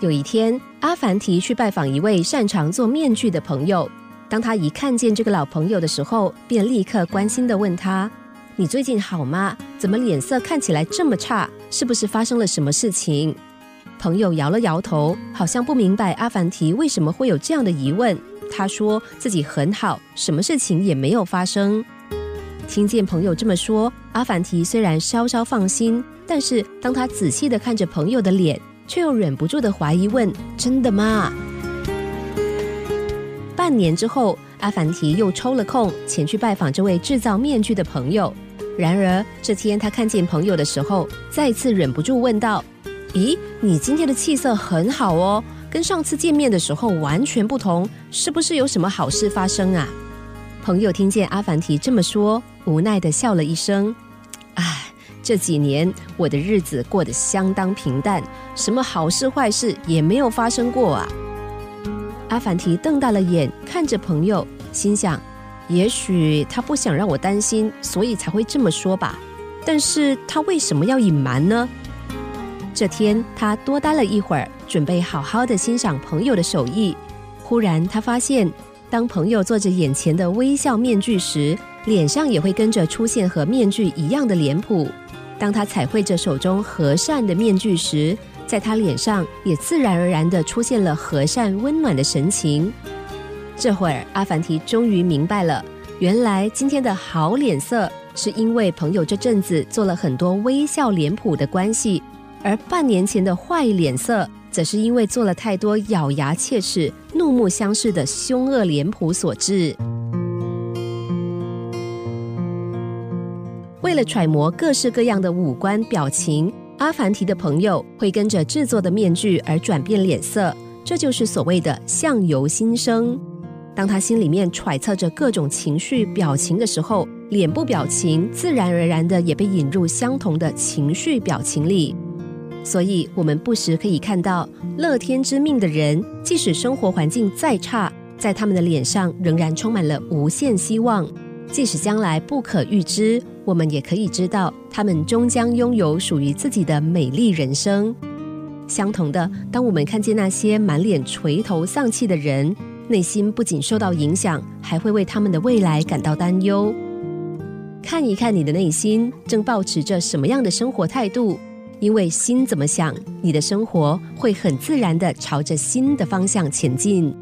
有一天，阿凡提去拜访一位擅长做面具的朋友。当他一看见这个老朋友的时候，便立刻关心的问他：“你最近好吗？怎么脸色看起来这么差？是不是发生了什么事情？”朋友摇了摇头，好像不明白阿凡提为什么会有这样的疑问。他说自己很好，什么事情也没有发生。听见朋友这么说，阿凡提虽然稍稍放心，但是当他仔细的看着朋友的脸。却又忍不住的怀疑问：“真的吗？”半年之后，阿凡提又抽了空前去拜访这位制造面具的朋友。然而这天他看见朋友的时候，再次忍不住问道：“咦，你今天的气色很好哦，跟上次见面的时候完全不同，是不是有什么好事发生啊？”朋友听见阿凡提这么说，无奈的笑了一声。这几年我的日子过得相当平淡，什么好事坏事也没有发生过啊！阿凡提瞪大了眼看着朋友，心想：也许他不想让我担心，所以才会这么说吧。但是他为什么要隐瞒呢？这天他多待了一会儿，准备好好的欣赏朋友的手艺。忽然他发现，当朋友做着眼前的微笑面具时，脸上也会跟着出现和面具一样的脸谱。当他彩绘着手中和善的面具时，在他脸上也自然而然的出现了和善温暖的神情。这会儿，阿凡提终于明白了，原来今天的好脸色是因为朋友这阵子做了很多微笑脸谱的关系，而半年前的坏脸色，则是因为做了太多咬牙切齿、怒目相视的凶恶脸谱所致。为了揣摩各式各样的五官表情，阿凡提的朋友会跟着制作的面具而转变脸色，这就是所谓的相由心生。当他心里面揣测着各种情绪表情的时候，脸部表情自然而然的也被引入相同的情绪表情里。所以，我们不时可以看到乐天之命的人，即使生活环境再差，在他们的脸上仍然充满了无限希望。即使将来不可预知，我们也可以知道，他们终将拥有属于自己的美丽人生。相同的，当我们看见那些满脸垂头丧气的人，内心不仅受到影响，还会为他们的未来感到担忧。看一看你的内心正保持着什么样的生活态度，因为心怎么想，你的生活会很自然的朝着新的方向前进。